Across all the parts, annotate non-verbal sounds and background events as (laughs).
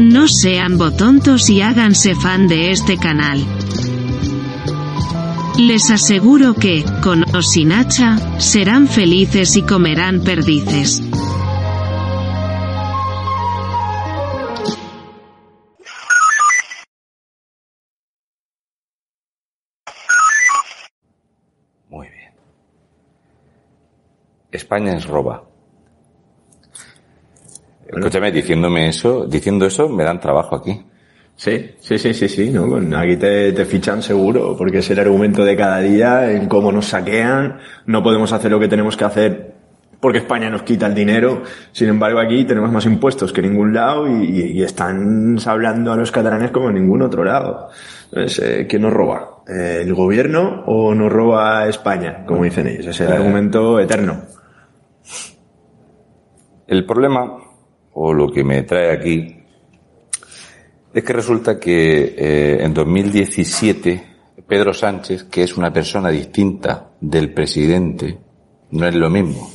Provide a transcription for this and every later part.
no sean botontos y háganse fan de este canal. Les aseguro que, con o sin hacha, serán felices y comerán perdices. Muy bien. España es roba. Escúchame, diciéndome eso, diciendo eso, me dan trabajo aquí. Sí, sí, sí, sí, sí, ¿no? Bueno, aquí te, te fichan seguro, porque es el argumento de cada día en cómo nos saquean, no podemos hacer lo que tenemos que hacer porque España nos quita el dinero. Sin embargo, aquí tenemos más impuestos que en ningún lado y, y están hablando a los catalanes como en ningún otro lado. Entonces, eh, ¿quién nos roba? Eh, ¿El gobierno o nos roba España? Como dicen ellos. Es el Eh. argumento eterno. El problema, o lo que me trae aquí, es que resulta que eh, en 2017 Pedro Sánchez, que es una persona distinta del presidente, no es lo mismo.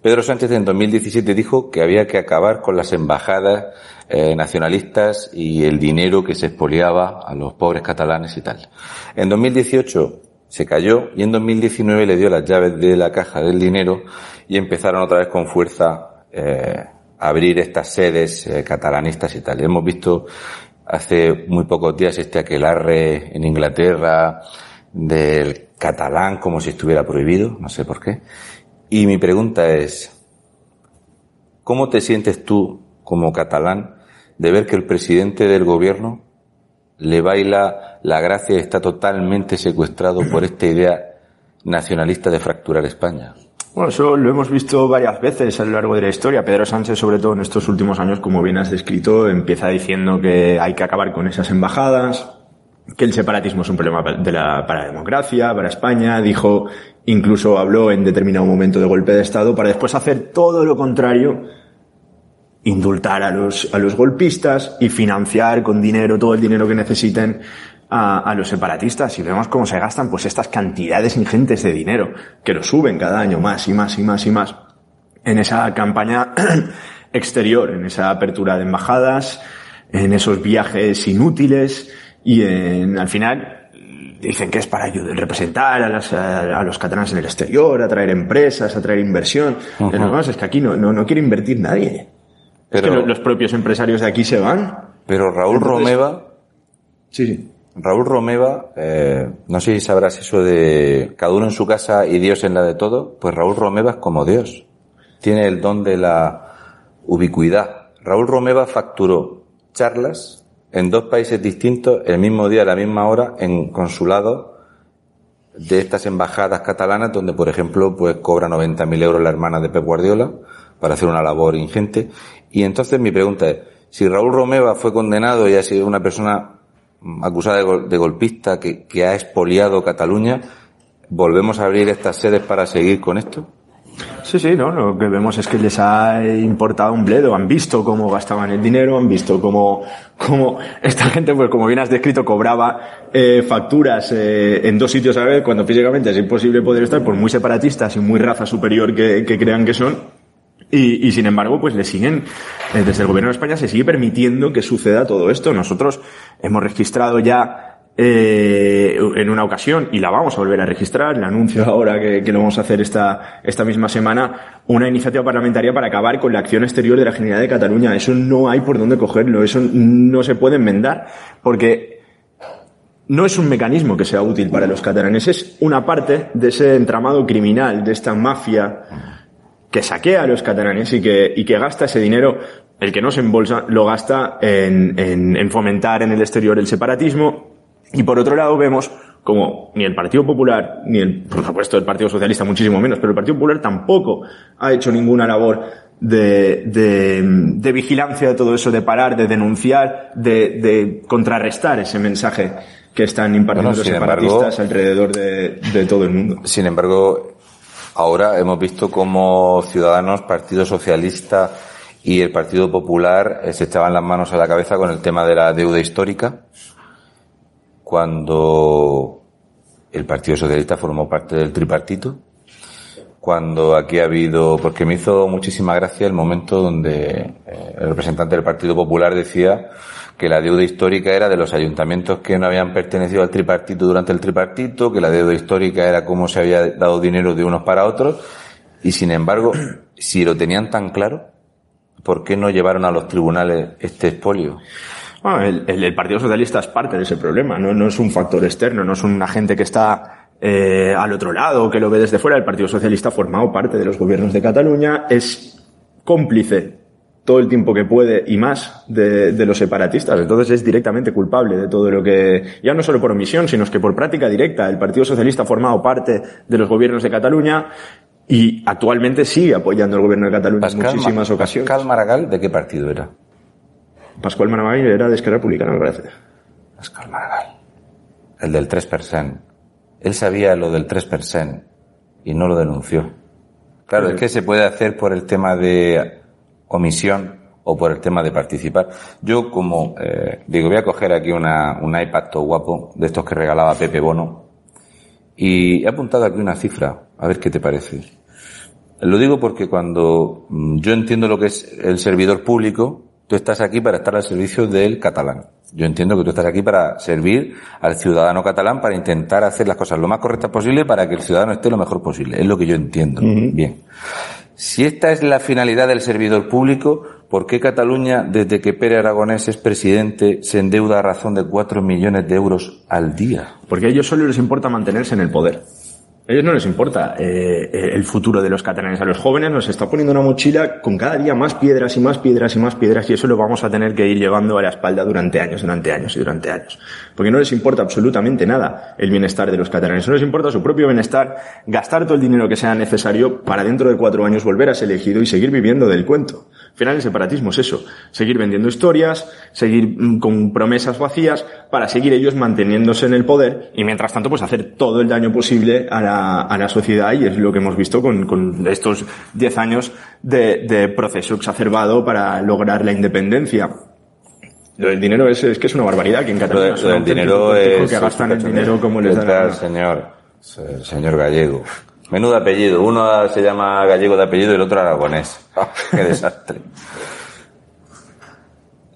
Pedro Sánchez en 2017 dijo que había que acabar con las embajadas eh, nacionalistas y el dinero que se expoliaba a los pobres catalanes y tal. En 2018 se cayó y en 2019 le dio las llaves de la caja del dinero y empezaron otra vez con fuerza eh, abrir estas sedes eh, catalanistas y tal. Hemos visto hace muy pocos días este aquelarre en Inglaterra del catalán como si estuviera prohibido, no sé por qué. Y mi pregunta es, ¿cómo te sientes tú como catalán de ver que el presidente del gobierno le baila la gracia y está totalmente secuestrado por esta idea nacionalista de fracturar España? Bueno, eso lo hemos visto varias veces a lo largo de la historia. Pedro Sánchez, sobre todo en estos últimos años, como bien has descrito, empieza diciendo que hay que acabar con esas embajadas, que el separatismo es un problema para la democracia, para España. Dijo, incluso habló en determinado momento de golpe de Estado para después hacer todo lo contrario, indultar a los, a los golpistas y financiar con dinero todo el dinero que necesiten a, a, los separatistas y vemos cómo se gastan pues estas cantidades ingentes de dinero que lo suben cada año más y más y más y más en esa campaña (clears throat) exterior, en esa apertura de embajadas, en esos viajes inútiles y en, al final dicen que es para ayudar, representar a, las, a, a, los catalanes en el exterior, atraer empresas, atraer inversión. Uh -huh. Es que aquí no, no, no quiere invertir nadie. Pero, es que los propios empresarios de aquí se van. Pero Raúl Entonces, Romeva. Sí, sí. Raúl Romeva, eh, no sé si sabrás eso de cada uno en su casa y Dios en la de todo, pues Raúl Romeva es como Dios. Tiene el don de la ubicuidad. Raúl Romeva facturó charlas en dos países distintos el mismo día, a la misma hora, en consulados de estas embajadas catalanas, donde, por ejemplo, pues cobra 90.000 euros la hermana de Pep Guardiola para hacer una labor ingente. Y entonces mi pregunta es, si Raúl Romeva fue condenado y ha sido una persona acusada de, de golpista que, que, ha expoliado Cataluña, ¿volvemos a abrir estas sedes para seguir con esto? Sí, sí, no, lo que vemos es que les ha importado un bledo, han visto cómo gastaban el dinero, han visto cómo, cómo esta gente, pues como bien has descrito, cobraba eh, facturas eh, en dos sitios a la vez, cuando físicamente es imposible poder estar, por muy separatistas y muy raza superior que, que crean que son, y, y, sin embargo, pues le siguen, eh, desde el gobierno de España se sigue permitiendo que suceda todo esto. Nosotros hemos registrado ya eh, en una ocasión, y la vamos a volver a registrar, le anuncio (laughs) ahora que, que, lo vamos a hacer esta, esta misma semana, una iniciativa parlamentaria para acabar con la acción exterior de la Generalidad de Cataluña. Eso no hay por dónde cogerlo, eso no se puede enmendar, porque no es un mecanismo que sea útil para los catalanes, es una parte de ese entramado criminal, de esta mafia que saquea a los catalanes y que, y que gasta ese dinero, el que no se embolsa, lo gasta en, en, en fomentar en el exterior el separatismo. Y por otro lado vemos como ni el Partido Popular, ni el, por supuesto el Partido Socialista muchísimo menos, pero el Partido Popular tampoco ha hecho ninguna labor de, de, de vigilancia de todo eso, de parar, de denunciar, de, de contrarrestar ese mensaje que están impartiendo Bueno, los separatistas embargo- alrededor de, de todo el mundo. Sin embargo, ahora hemos visto cómo Ciudadanos, Partido Socialista y el Partido Popular eh, se echaban las manos a la cabeza con el tema de la deuda histórica, cuando el Partido Socialista formó parte del tripartito, cuando aquí ha habido, porque me hizo muchísima gracia el momento donde eh, el representante del Partido Popular decía que la deuda histórica era de los ayuntamientos que no habían pertenecido al tripartito durante el tripartito, que la deuda histórica era cómo se había dado dinero de unos para otros, y sin embargo, (clears throat) si lo tenían tan claro, ¿por qué no llevaron a los tribunales este expolio? Bueno, el, el- el Partido Socialista es parte de ese problema, no, no es un factor externo, no es un agente que está eh, al otro lado, que lo ve desde fuera. El Partido Socialista ha formado parte de los gobiernos de Cataluña, es cómplice todo el tiempo que puede y más de, de los separatistas. Entonces es directamente culpable de todo lo que, ya no solo por omisión, sino es que por práctica directa, el Partido Socialista ha formado parte de los gobiernos de Cataluña y actualmente sigue apoyando al gobierno de Cataluña en muchísimas Ma- ocasiones. Pascal Maragall, ¿de qué partido era? Pascual Maragall era de Esquerra Republicana, me parece. Pascal Maragall. El del 3%. Él sabía lo del 3% y no lo denunció. Claro, es que se puede hacer por el tema de omisión o por el tema de participar. Yo como, eh, digo, voy a coger aquí una, un iPad todo guapo, de estos que regalaba Pepe Bono, y he apuntado aquí una cifra, a ver qué te parece. Lo digo porque cuando mm, yo entiendo lo que es el servidor público, tú estás aquí para estar al servicio del catalán. Yo entiendo que tú estás aquí para servir al ciudadano catalán para intentar hacer las cosas lo más correctas posible para que el ciudadano esté lo mejor posible. Es lo que yo entiendo. Bien. Si esta es la finalidad del servidor público, ¿por qué Cataluña, desde que Pere Aragonés es presidente, se endeuda a razón de 4 millones de euros al día? Porque a ellos solo les importa mantenerse en el poder. Ellos no les importa eh, eh, el futuro de los catalanes. A los jóvenes nos está poniendo una mochila con cada día más piedras y más piedras y más piedras y eso lo vamos a tener que ir llevando a la espalda durante años, durante años y durante años. Porque no les importa absolutamente nada el bienestar de los catalanes. No les importa su propio bienestar, gastar todo el dinero que sea necesario para dentro de cuatro años volver a ser elegido y seguir viviendo del cuento. Al final el separatismo es eso, seguir vendiendo historias, seguir mm, con promesas vacías para seguir ellos manteniéndose en el poder y mientras tanto pues hacer todo el daño posible a la, a la sociedad y es lo que hemos visto con, con estos 10 años de, de proceso exacerbado para lograr la independencia. Lo del dinero es, es que es una barbaridad aquí en Lo, Cataluña. lo del dinero es... que gastan el dinero como les da señor Gallego. Menudo apellido. Uno se llama Gallego de apellido y el otro Aragonés. Qué desastre.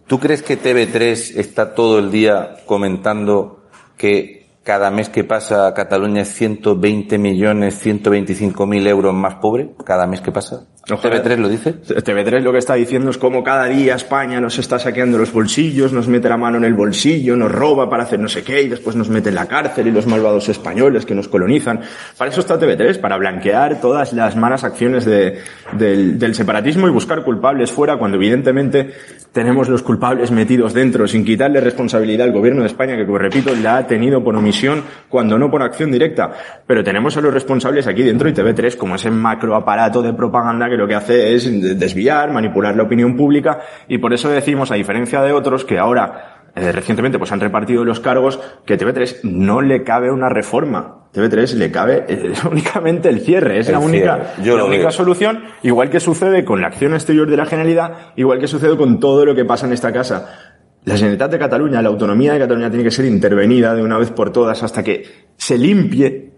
¿Tú crees que TV3 está todo el día comentando que cada mes que pasa Cataluña es 120 millones, 125 mil euros más pobre? Cada mes que pasa. Ojalá. ¿TV3 lo dice? TV3 lo que está diciendo es como cada día España nos está saqueando los bolsillos, nos mete la mano en el bolsillo, nos roba para hacer no sé qué y después nos mete en la cárcel y los malvados españoles que nos colonizan. Para eso está TV3, para blanquear todas las malas acciones de- del, separatismo y buscar culpables fuera cuando evidentemente tenemos los culpables metidos dentro sin quitarle responsabilidad al gobierno de España que, como repito, la ha tenido por omisión cuando no por acción directa. Pero tenemos a los responsables aquí dentro y TV3 como ese macro aparato de propaganda que lo que hace es desviar, manipular la opinión pública y por eso decimos, a diferencia de otros que ahora eh, recientemente pues han repartido los cargos que TV3 no le cabe una reforma. TV3 le cabe eh, (laughs) únicamente el cierre, es El la única, la única solución, igual que sucede con la acción exterior de la Generalidad, igual que sucede con todo lo que pasa en esta casa. La Generalitat de Cataluña, la autonomía de Cataluña tiene que ser intervenida de una vez por todas hasta que se limpie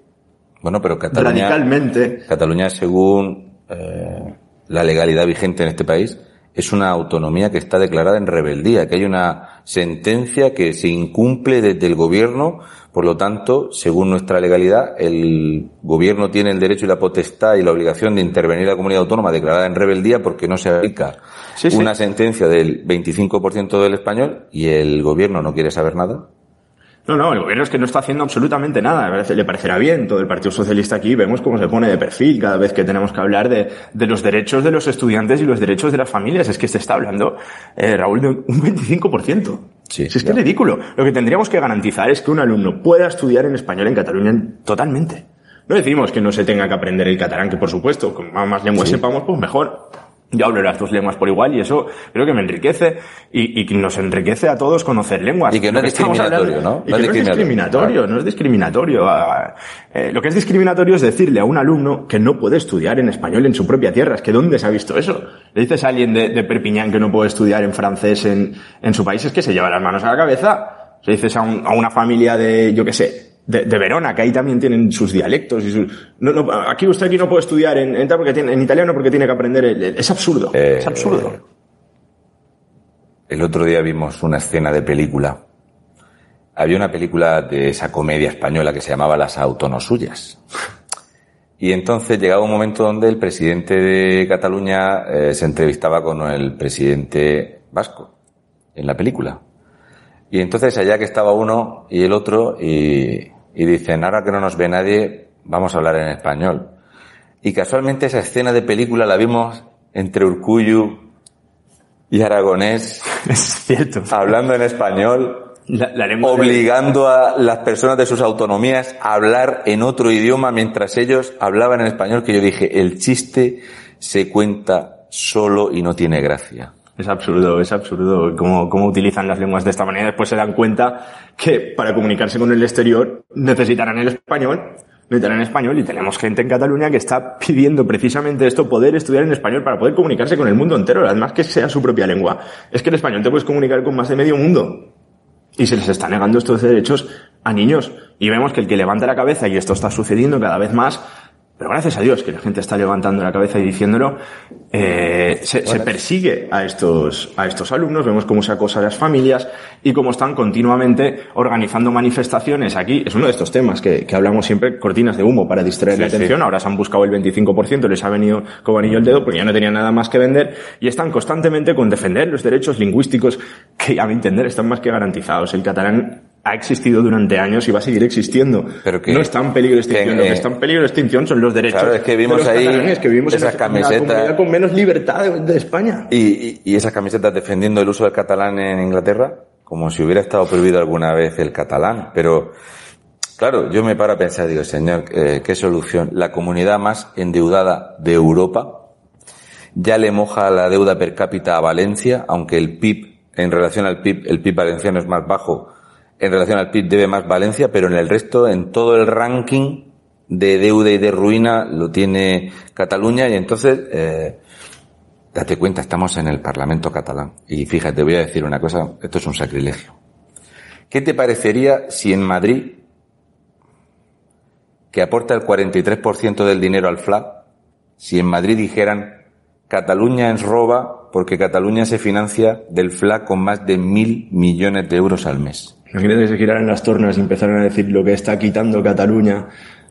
Bueno, pero Cataluña... radicalmente Cataluña, según eh, la legalidad vigente en este país, es una autonomía que está declarada en rebeldía, que hay una sentencia que se incumple desde el gobierno, por lo tanto, según nuestra legalidad, el gobierno tiene el derecho y la potestad y la obligación de intervenir la comunidad autónoma declarada en rebeldía porque no se aplica Sí, sí. una sentencia del 25% del español y el gobierno no quiere saber nada. No, no, el gobierno es que no está haciendo absolutamente nada. Le parecerá bien. Todo el Partido Socialista aquí vemos cómo se pone de perfil cada vez que tenemos que hablar de, de los derechos de los estudiantes y los derechos de las familias. Es que se está hablando, eh, Raúl, de un 25%. Sí, si es que es ridículo. Lo que tendríamos que garantizar es que un alumno pueda estudiar en español en Cataluña totalmente. No decimos que no se tenga que aprender el catalán, que por supuesto, con más lenguas sepamos, pues mejor yo hablo las dos lenguas por igual y eso creo que me enriquece y, y nos enriquece a todos conocer lenguas. Y que no es discriminatorio, ¿no? no, es discriminatorio, no es discriminatorio. Ah, eh, lo que es discriminatorio es decirle a un alumno que no puede estudiar en español en su propia tierra. Es que ¿dónde se ha visto eso? Le dices a alguien de, de Perpiñán que no puede estudiar en francés en, en su país, es que se lleva las manos a la cabeza. Le dices a, un, a una familia de, yo qué sé, de, de, Verona, que ahí también tienen sus dialectos y sus... No, no, aquí usted aquí no puede estudiar en, en, porque tiene, en italiano porque tiene que aprender... El, es absurdo, eh, es absurdo. El otro día vimos una escena de película. Había una película de esa comedia española que se llamaba Las Autonosuyas. Y entonces llegaba un momento donde el presidente de Cataluña eh, se entrevistaba con el presidente vasco en la película. Y entonces allá que estaba uno y el otro y, y dicen, ahora que no nos ve nadie, vamos a hablar en español. Y casualmente esa escena de película la vimos entre Urcuyu y Aragonés. (laughs) Es cierto. Hablando en español. obligando a las personas de sus autonomías a hablar en otro idioma mientras ellos hablaban en español, que yo dije, el chiste se cuenta solo y no tiene gracia. Es absurdo, es absurdo cómo, cómo utilizan las lenguas de esta manera. Después se dan cuenta que para comunicarse con el exterior necesitarán el español, necesitarán español y tenemos gente en Cataluña que está pidiendo precisamente esto, poder estudiar en español para poder comunicarse con el mundo entero, además que sea su propia lengua. Es que el español te puedes comunicar con más de medio mundo. Y se les está negando estos derechos a niños. Y vemos que el que levanta la cabeza, y esto está sucediendo cada vez más, pero gracias a Dios que la gente está levantando la cabeza y diciéndolo, eh, se, se, persigue a estos, a estos alumnos, vemos cómo se acosa a las familias y cómo están continuamente organizando manifestaciones aquí. Es uno de estos temas que, que hablamos siempre, cortinas de humo para distraer sí, la atención. Sí. Ahora se han buscado el 25%, les ha venido como anillo el dedo porque ya no tenían nada más que vender y están constantemente con defender los derechos lingüísticos que, a mi entender, están más que garantizados. El catalán ha existido durante años y va a seguir existiendo. Pero que, no está en peligro de extinción. Que, Lo que está en peligro de extinción son los derechos. Claro, es que vimos ahí que vivimos esas en camisetas con menos libertad de, de España. Y, y, y, esas camisetas defendiendo el uso del catalán en Inglaterra, como si hubiera estado prohibido alguna vez el catalán. Pero, claro, yo me paro a pensar, digo, señor, eh, ¿qué solución? La comunidad más endeudada de Europa ya le moja la deuda per cápita a Valencia, aunque el PIB, en relación al PIB, el PIB valenciano es más bajo en relación al PIB debe más Valencia, pero en el resto, en todo el ranking de deuda y de ruina lo tiene Cataluña y entonces, eh, date cuenta, estamos en el Parlamento catalán. Y fíjate, voy a decir una cosa, esto es un sacrilegio. ¿Qué te parecería si en Madrid, que aporta el 43% del dinero al FLA, si en Madrid dijeran Cataluña es roba porque Cataluña se financia del FLA con más de mil millones de euros al mes? Imagínate que se giraran las tornas y empezaran a decir lo que está quitando Cataluña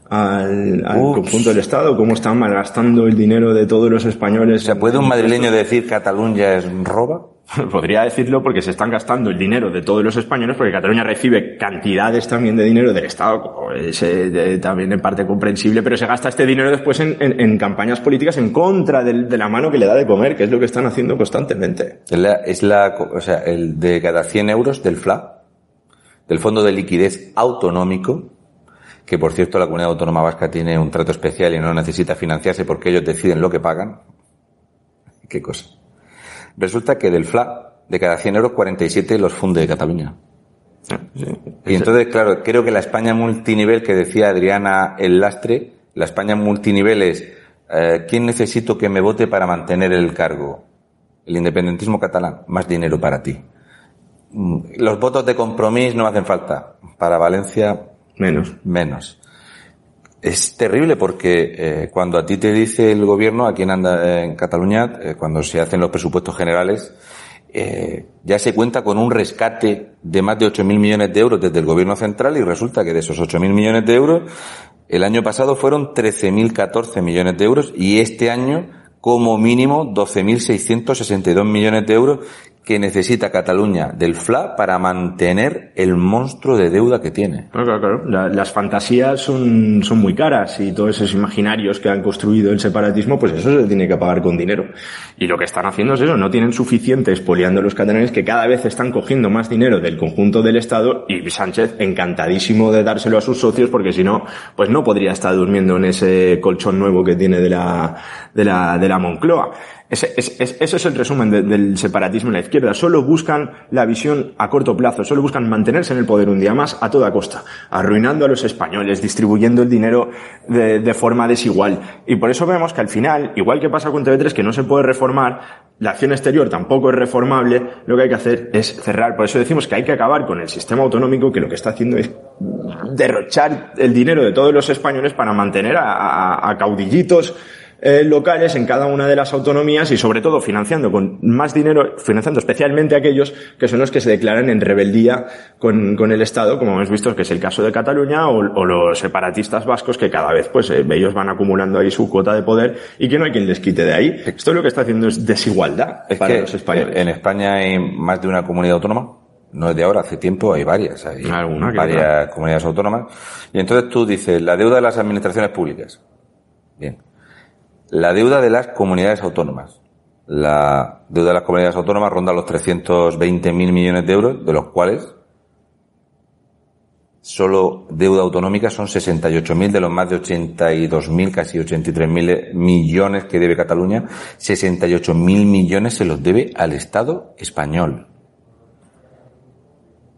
al, al conjunto del Estado, cómo están malgastando el dinero de todos los españoles. O sea, ¿puede un madrileño decir Cataluña es roba? (laughs) Podría decirlo porque se están gastando el dinero de todos los españoles, porque Cataluña recibe cantidades también de dinero del Estado, como es eh, también en parte comprensible, pero se gasta este dinero después en, en, en campañas políticas en contra de, de, la mano que le da de comer, que es lo que están haciendo constantemente. Es la, es la o sea, el de cada 100 euros del FLA, del Fondo de Liquidez Autonómico, que por cierto la comunidad autónoma vasca tiene un trato especial y no necesita financiarse porque ellos deciden lo que pagan. ¿Qué cosa? Resulta que del FLA, de cada 100 euros, 47 los funde Cataluña. Sí. Y entonces, claro, creo que la España multinivel que decía Adriana el lastre, la España multinivel es, eh, ¿quién necesito que me vote para mantener el cargo? El independentismo catalán, más dinero para ti. Mm, los votos de compromiso no hacen falta. Para Valencia, menos. Menos. Es terrible porque eh, cuando a ti te dice el gobierno, a quien anda en Cataluña, eh, cuando se hacen los presupuestos generales, eh, ya se cuenta con un rescate de más de 8.000 millones de euros desde el gobierno central y resulta que de esos 8.000 millones de euros, el año pasado fueron 13.014 millones de euros y este año como mínimo 12.662 millones de euros que necesita Cataluña del FLA para mantener el monstruo de deuda que tiene. Claro, claro, claro. las fantasías son, son muy caras y todos esos imaginarios que han construido el separatismo, pues eso se tiene que pagar con dinero. Y lo que están haciendo es eso, no tienen suficiente expoliando a los catalanes que cada vez están cogiendo más dinero del conjunto del Estado y Sánchez encantadísimo de dárselo a sus socios porque si no, pues no podría estar durmiendo en ese colchón nuevo que tiene de la, de la, de la Moncloa. Ese, es el resumen del separatismo en la izquierda. Solo buscan la visión a corto plazo, solo buscan mantenerse en el poder un día más a toda costa, arruinando a los españoles, distribuyendo el dinero de, de forma desigual. Y por eso vemos que al final, igual que pasa con TV3, que no se puede reformar, la acción exterior tampoco es reformable, lo que hay que hacer es cerrar. Por eso decimos que hay que acabar con el sistema autonómico que lo que está haciendo es derrochar el dinero de todos los españoles para mantener a, a caudillitos eh, locales en cada una de las autonomías y sobre todo financiando con más dinero, financiando especialmente aquellos que son los que se declaran en rebeldía con, con el Estado, como hemos visto que es el caso de Cataluña o, o los separatistas vascos que cada vez pues eh, ellos van acumulando ahí su cuota de poder y que no hay quien les quite de ahí. Esto lo que está haciendo es desigualdad es para que los españoles. En España hay más de una comunidad autónoma. No es de ahora, hace tiempo hay varias, hay Alguna varias comunidades autónomas. Y entonces tú dices, la deuda de las administraciones públicas. Bien. La deuda de las comunidades autónomas. La deuda de las comunidades autónomas ronda los 320.000 millones de euros, de los cuales solo deuda autonómica son 68.000 de los más de 82.000, casi 83.000 millones que debe Cataluña. 68.000 millones se los debe al Estado español.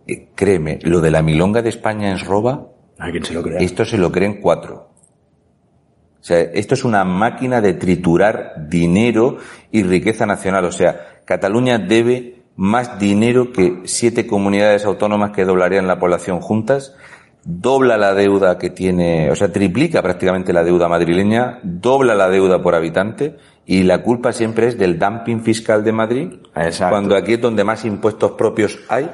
Eh, Créeme, lo de la milonga de España es roba, Hay quien se lo crea. esto se lo creen cuatro. O sea, esto es una máquina de triturar dinero y riqueza nacional. O sea, Cataluña debe más dinero que siete comunidades autónomas que doblarían la población juntas. Dobla la deuda que tiene, o sea, triplica prácticamente la deuda madrileña, dobla la deuda por habitante y la culpa siempre es del dumping fiscal de Madrid, Exacto. cuando aquí es donde más impuestos propios hay.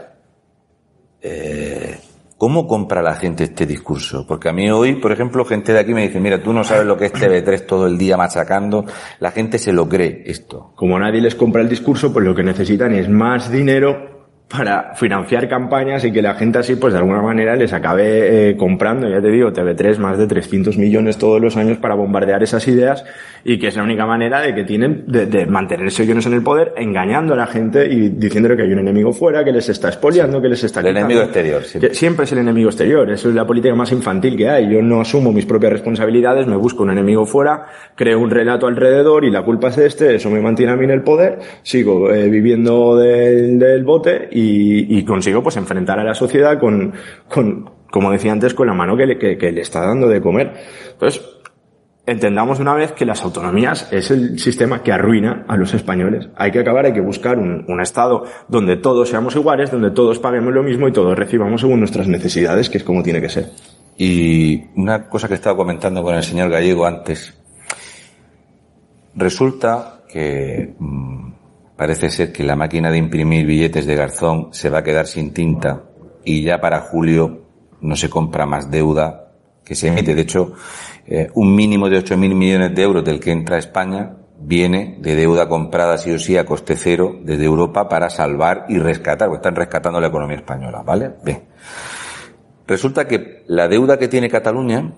Eh, ¿Cómo compra la gente este discurso? Porque a mí hoy, por ejemplo, gente de aquí me dice, mira, tú no sabes lo que es TV3 todo el día machacando. La gente se lo cree esto. Como nadie les compra el discurso, pues lo que necesitan es más dinero para financiar campañas y que la gente así, pues de alguna manera les acabe eh, comprando, ya te digo, TV3 más de 300 millones todos los años para bombardear esas ideas y que es la única manera de que tienen de, de mantenerse ellos en el poder, engañando a la gente y diciéndole que hay un enemigo fuera, que les está expoliando, que les está El quitando. enemigo exterior, siempre. Que siempre es el enemigo exterior, eso es la política más infantil que hay. Yo no asumo mis propias responsabilidades, me busco un enemigo fuera, creo un relato alrededor y la culpa es de este, eso me mantiene a mí en el poder, sigo eh, viviendo del, del bote y, y consigo pues enfrentar a la sociedad con, con, como decía antes, con la mano que le, que, que le está dando de comer. Entonces, entendamos una vez que las autonomías es el sistema que arruina a los españoles. Hay que acabar, hay que buscar un, un Estado donde todos seamos iguales, donde todos paguemos lo mismo y todos recibamos según nuestras necesidades, que es como tiene que ser. Y una cosa que estaba comentando con el señor Gallego antes. Resulta que mm, parece ser que la máquina de imprimir billetes de Garzón se va a quedar sin tinta y ya para julio no se compra más deuda que se emite. De hecho, eh, un mínimo de 8.000 millones de euros del que entra a España viene de deuda comprada sí o sí a coste cero desde Europa para salvar y rescatar, porque están rescatando la economía española, ¿vale? Bien. Resulta que la deuda que tiene Cataluña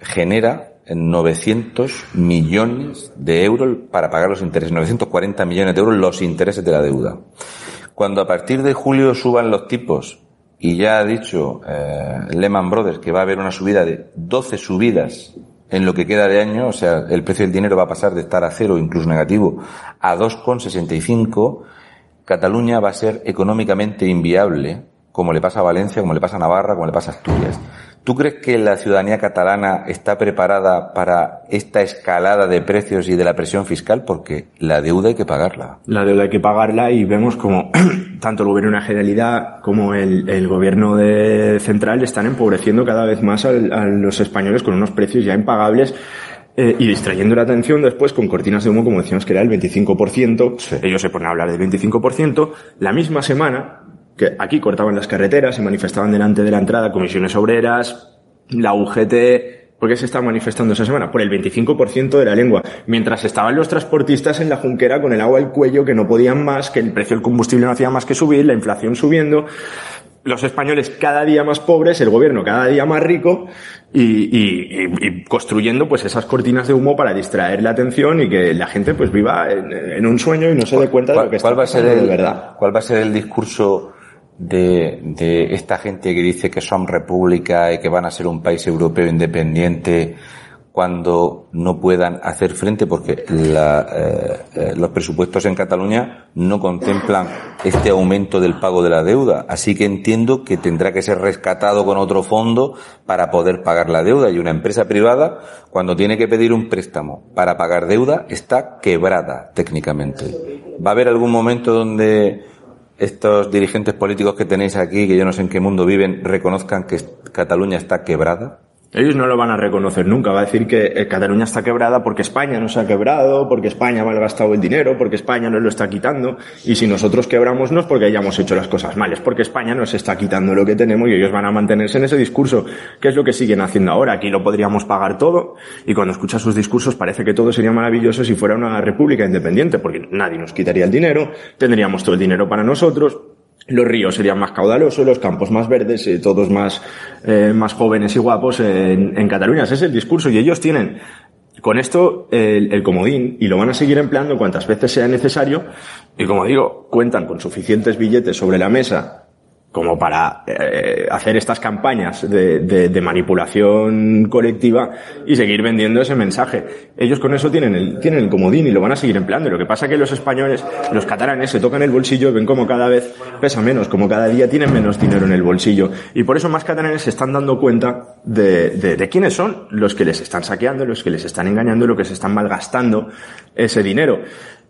genera 900 millones de euros para pagar los intereses, 940 millones de euros los intereses de la deuda. Cuando a partir de julio suban los tipos y ya ha dicho eh, Lehman Brothers que va a haber una subida de 12 subidas en lo que queda de año, o sea, el precio del dinero va a pasar de estar a cero, incluso negativo, a 2,65, Cataluña va a ser económicamente inviable, como le pasa a Valencia, como le pasa a Navarra, como le pasa a Asturias. ¿Tú crees que la ciudadanía catalana está preparada para esta escalada de precios y de la presión fiscal? Porque la deuda hay que pagarla. La deuda hay que pagarla y vemos como (clears throat) tanto el gobierno de la Generalidad como el, el gobierno de central están empobreciendo cada vez más al- a, los españoles con unos precios ya impagables eh, y distrayendo la atención después con cortinas de humo, como decíamos que era el 25%. Sí. Ellos se ponen a hablar del 25%. La misma semana que aquí cortaban las carreteras, se manifestaban delante de la entrada comisiones obreras, la UGT, ¿Por qué se está manifestando esa semana? Por el 25% de la lengua. Mientras estaban los transportistas en la junquera con el agua al cuello, que no podían más, que el precio del combustible no hacía más que subir, la inflación subiendo, los españoles cada día más pobres, el gobierno cada día más rico y, construyendo pues esas cortinas de humo para distraer la atención y que la gente pues viva en, un sueño y no se dé cuenta de lo que está va a ser el, de verdad. ¿Cuál va a ser el discurso de, de esta gente que dice que son república y que van a ser un país europeo independiente cuando no puedan hacer frente, porque la, eh, eh, los presupuestos en Cataluña no contemplan este aumento del pago de la deuda. Así que entiendo que tendrá que ser rescatado con otro fondo para poder pagar la deuda. Y una empresa privada, cuando tiene que pedir un préstamo para pagar deuda, está quebrada técnicamente. ¿Va a haber algún momento donde estos dirigentes políticos que tenéis aquí, que yo no sé en qué mundo viven, reconozcan que Cataluña está quebrada? Ellos no lo van a reconocer nunca. Va a decir que eh, Cataluña está quebrada porque España nos ha quebrado, porque España ha malgastado el dinero, porque España nos lo está quitando. Y si nosotros quebramos no es porque hayamos hecho las cosas mal, es porque España nos está quitando lo que tenemos y ellos van a mantenerse en ese discurso, que es lo que siguen haciendo ahora. Aquí lo podríamos pagar todo y cuando escuchas sus discursos parece que todo sería maravilloso si fuera una república independiente, porque nadie nos quitaría el dinero, tendríamos todo el dinero para nosotros los ríos serían más caudalosos, los campos más verdes, eh, todos más, eh, más jóvenes y guapos en, Cataluña. Ese es el discurso y ellos tienen con esto el, el, comodín y lo van a seguir empleando cuantas veces sea necesario y como digo, cuentan con suficientes billetes sobre la mesa como para eh, hacer estas campañas de, de, de, manipulación colectiva y seguir vendiendo ese mensaje. Ellos con eso tienen el, tienen el comodín y lo van a seguir empleando. Lo que pasa es que los españoles, los catalanes, se tocan el bolsillo y ven como cada vez pesa menos, como cada día tienen menos dinero en el bolsillo. Y por eso más catalanes se están dando cuenta de, de, de quiénes son los que les están saqueando, los que les están engañando, los que se están malgastando ese dinero.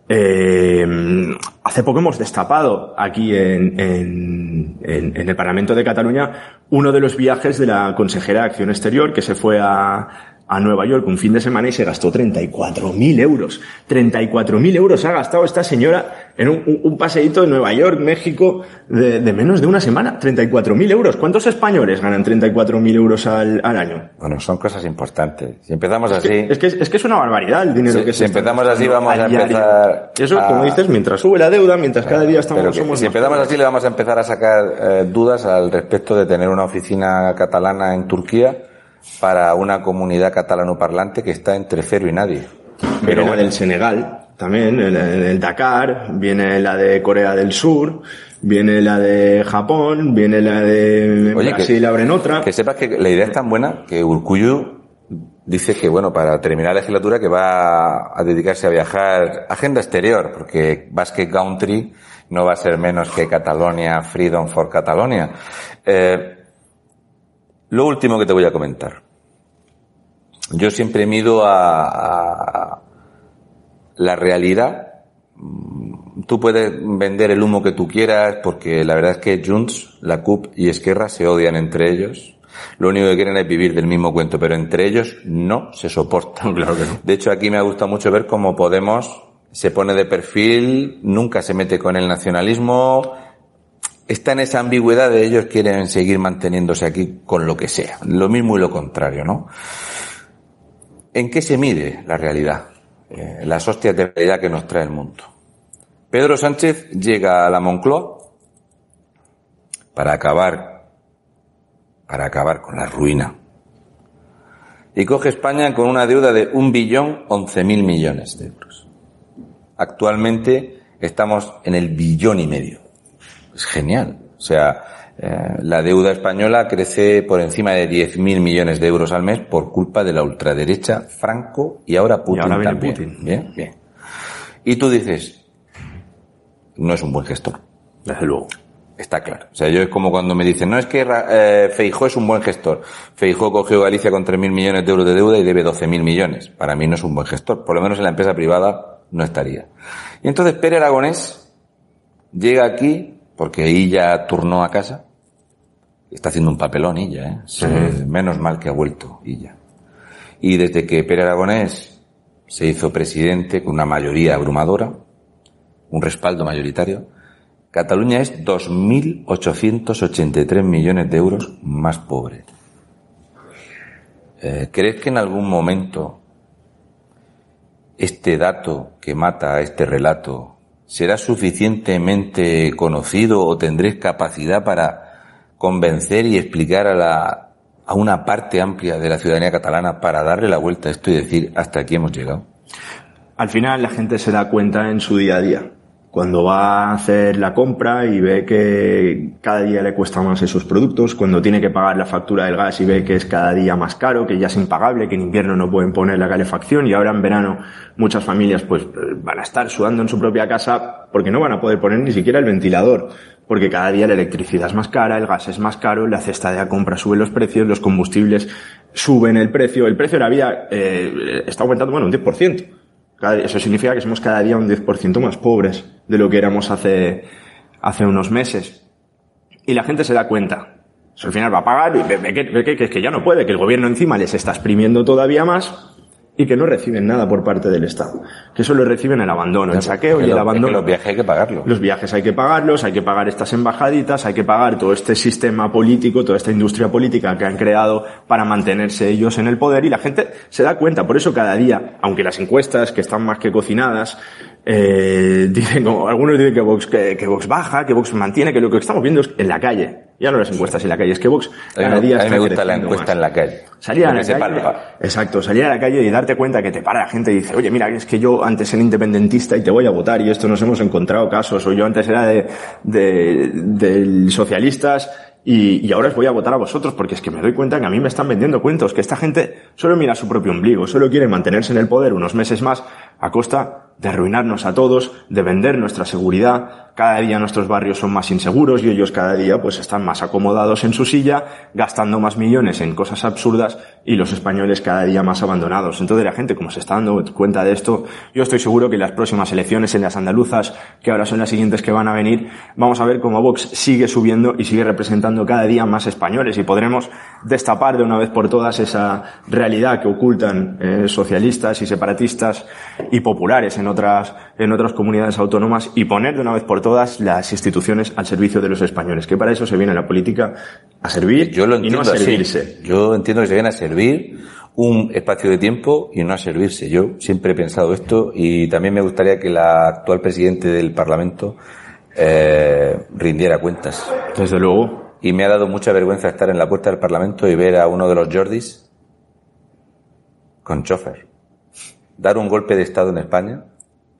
Eh, hace poco hemos destapado aquí en, el Parlamento de Cataluña uno de los viajes de la consejera de Acción Exterior que se fue a, a Nueva York un fin de semana y se gastó 34.000 euros. 34.000 euros ha gastado esta señora en un, un, paseíto de Nueva York, México, de, de menos de una semana. 34.000 euros. ¿Cuántos españoles ganan 34.000 euros al, al, año? Bueno, son cosas importantes. Si empezamos es así... Que, es, que, es que es una barbaridad el dinero que se Si empezamos así vamos a empezar... Eso, a... como dices, mientras sube la deuda, mientras cada día estamos... Pero que, somos si empezamos así le vamos a empezar a sacar eh, dudas al respecto de tener una oficina catalana en Turquía para una comunidad catalano-parlante que está entre cero y nadie. Pero la del Senegal, también, el, el, Dakar, viene la de Corea del Sur, viene la de Japón, viene la de Oye, Brasil, que, abren otra. Que sepas que la idea es tan buena que Urcuyu dice que, bueno, para terminar la legislatura que va a dedicarse a viajar, agenda exterior, porque Basque Country no va a ser menos que Catalonia, Freedom for Catalonia. Eh, lo último que te voy a comentar. Yo siempre mido a, a, la realidad. Tú puedes vender el humo que tú quieras porque la verdad es que Junts, la CUP y Esquerra se odian entre ellos. Lo único que quieren es vivir del mismo cuento, pero entre ellos no se soportan. (laughs) Claro que no. De hecho, aquí me ha gustado mucho ver cómo Podemos se pone de perfil, nunca se mete con el nacionalismo, está en esa ambigüedad de ellos quieren seguir manteniéndose aquí con lo que sea. Lo mismo y lo contrario, ¿no? ¿En qué se mide la realidad? Eh, las hostias de realidad que nos trae el mundo. Pedro Sánchez llega a la Moncloa para acabar, para acabar con la ruina. Y coge España con una deuda de un billón once mil millones de euros. Actualmente estamos en el billón y medio. Es genial. O sea, eh, la deuda española crece por encima de 10.000 millones de euros al mes por culpa de la ultraderecha Franco y ahora Putin y ahora viene también. Putin. Bien, bien. Y tú dices, no es un buen gestor. Desde luego. Está claro. O sea, yo es como cuando me dicen, no es que eh, Feijó es un buen gestor. Feijó cogió Galicia con 3.000 millones de euros de deuda y debe 12.000 millones. Para mí no es un buen gestor. Por lo menos en la empresa privada no estaría. Y entonces Pere Aragonés llega aquí, porque ella turnó a casa. Está haciendo un papelón ella, ¿eh? Sí. Menos mal que ha vuelto ella. Y desde que Pere Aragonés se hizo presidente con una mayoría abrumadora, un respaldo mayoritario, Cataluña es 2.883 millones de euros más pobre. eh, ¿crees que en algún momento este dato que mata a este relato será suficientemente conocido o tendréis capacidad para convencer y explicar a la a una parte amplia de la ciudadanía catalana para darle la vuelta a esto y decir hasta aquí hemos llegado? Al final la gente se da cuenta en su día a día cuando va a hacer la compra y ve que cada día le cuesta más esos productos, cuando tiene que pagar la factura del gas y ve que es cada día más caro, que ya es impagable, que en invierno no pueden poner la calefacción y ahora en verano muchas familias pues van a estar sudando en su propia casa porque no van a poder poner ni siquiera el ventilador, porque cada día la electricidad es más cara, el gas es más caro, la cesta de la compra sube los precios, los combustibles suben el precio, el precio de la vida eh, está aumentando, bueno, un 10%. Eso significa que somos cada día un 10% más pobres de lo que éramos hace, hace unos meses. Y la gente se da cuenta. Eso al final va a pagar y ve, que, que ya no puede, que el gobierno encima les está exprimiendo todavía más y que no reciben nada por parte del Estado. Que solo reciben el abandono, el saqueo y el abandono. los viajes hay que pagarlos. Los viajes hay que pagarlos, hay que pagar estas embajaditas, hay que pagar todo este sistema político, toda esta industria política que han creado para mantenerse ellos en el poder y la gente se da cuenta. Por eso cada día, aunque las encuestas que están más que cocinadas, eh, (laughs) dicen como, algunos dicen que Vox, que, que Vox baja, que Vox mantiene, que lo que estamos viendo es en la calle. Ya no las encuestas en la calle, es que Vox cada día a mí me gusta la encuesta en la calle. Salir a la calle, exacto, salir a la calle y darte cuenta que te para la gente y dice, oye, mira, es que yo antes era independentista y te voy a votar y esto nos hemos encontrado casos, o yo antes era de, de, de socialistas y, y, ahora os voy a votar a vosotros porque es que me doy cuenta que a mí me están vendiendo cuentos, que esta gente solo mira su propio ombligo, solo quiere mantenerse en el poder unos meses más a costa de arruinarnos a todos, de vender nuestra seguridad, cada día nuestros barrios son más inseguros y ellos cada día pues están más acomodados en su silla, gastando más millones en cosas absurdas y los españoles cada día más abandonados. Entonces la gente como se está dando cuenta de esto, yo estoy seguro que en las próximas elecciones en las andaluzas, que ahora son las siguientes que van a venir, vamos a ver cómo Vox sigue subiendo y sigue representando cada día más españoles y podremos destapar de una vez por todas esa realidad que ocultan eh, socialistas y separatistas y populares en otras, en otras comunidades autónomas y poner de una vez por todas las instituciones al servicio de los españoles, que para eso se viene la política a servir Yo lo y no a servirse. Yo entiendo que se viene a servir un espacio de tiempo y no a servirse. Yo siempre he pensado esto y también me gustaría que la actual presidente del Parlamento eh, rindiera cuentas. Desde luego. Y me ha dado mucha vergüenza estar en la puerta del Parlamento y ver a uno de los Jordis con chofer. Dar un golpe de Estado en España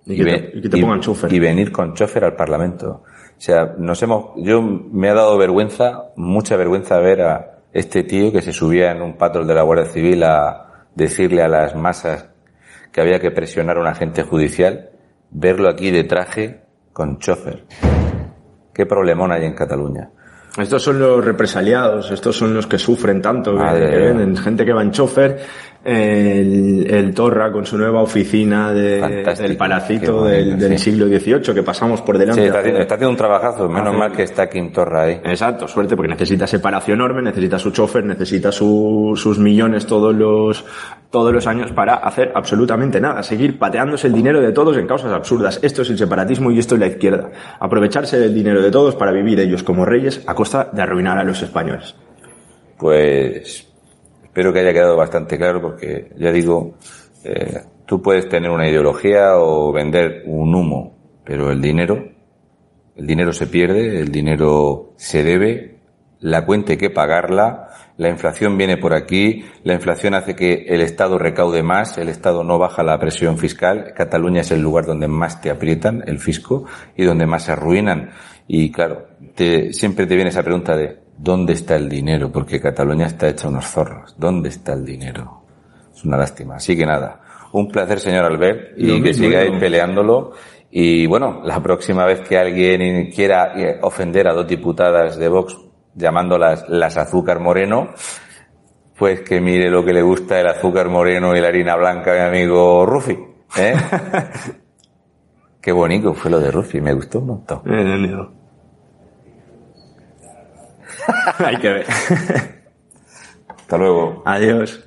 y, que, te, pongan chofer. Y venir con chofer al Parlamento. O sea, nos hemos, yo me ha dado vergüenza, mucha vergüenza ver a este tío que se subía en un patrol de la Guardia Civil a decirle a las masas que había que presionar a un agente judicial, verlo aquí de traje con chofer. ¿Qué problemón hay en Cataluña? Estos son los represaliados, estos son los que sufren tanto, que, gente que va en chofer el, el, Torra con su nueva oficina de, del palacito del, del siglo XVIII que pasamos por delante. Sí, está, haciendo, un trabajazo, menos mal que está Kim Torra ahí. Exacto, suerte, porque necesita separación enorme, necesita su chofer, necesita su, sus millones todos los, todos los años para hacer absolutamente nada, seguir pateándose el dinero de todos en causas absurdas. Esto es el separatismo y esto es la izquierda. Aprovecharse del dinero de todos para vivir ellos como reyes a costa de arruinar a los españoles. Pues Espero que haya quedado bastante claro porque, ya digo, eh, tú puedes tener una ideología o vender un humo, pero el dinero, el dinero se pierde, el dinero se debe, la cuenta hay que pagarla, la inflación viene por aquí, la inflación hace que el Estado recaude más, el Estado no baja la presión fiscal, Cataluña es el lugar donde más te aprietan el fisco y donde más se arruinan. Y claro, te, siempre te viene esa pregunta de ¿Dónde está el dinero? Porque Cataluña está hecha unos zorros. ¿Dónde está el dinero? Es una lástima. Así que nada, un placer, señor Albert, y que sigáis peleándolo. Y bueno, la próxima vez que alguien quiera eh, ofender a dos diputadas de Vox llamándolas las azúcar moreno, pues que mire lo que le gusta el azúcar moreno y la harina blanca mi amigo Rufi. ¿eh? (laughs) Qué bonito fue lo de Rufi, me gustó un montón. (laughs) Hay que ver. Hasta luego. Adiós.